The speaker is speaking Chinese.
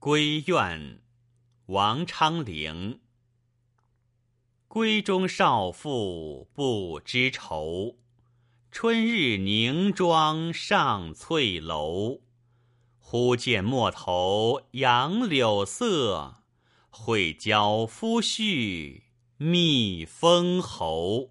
归怨，王昌龄。闺中少妇不知愁，春日凝妆上翠楼。忽见陌头杨柳色，会教夫婿觅封侯。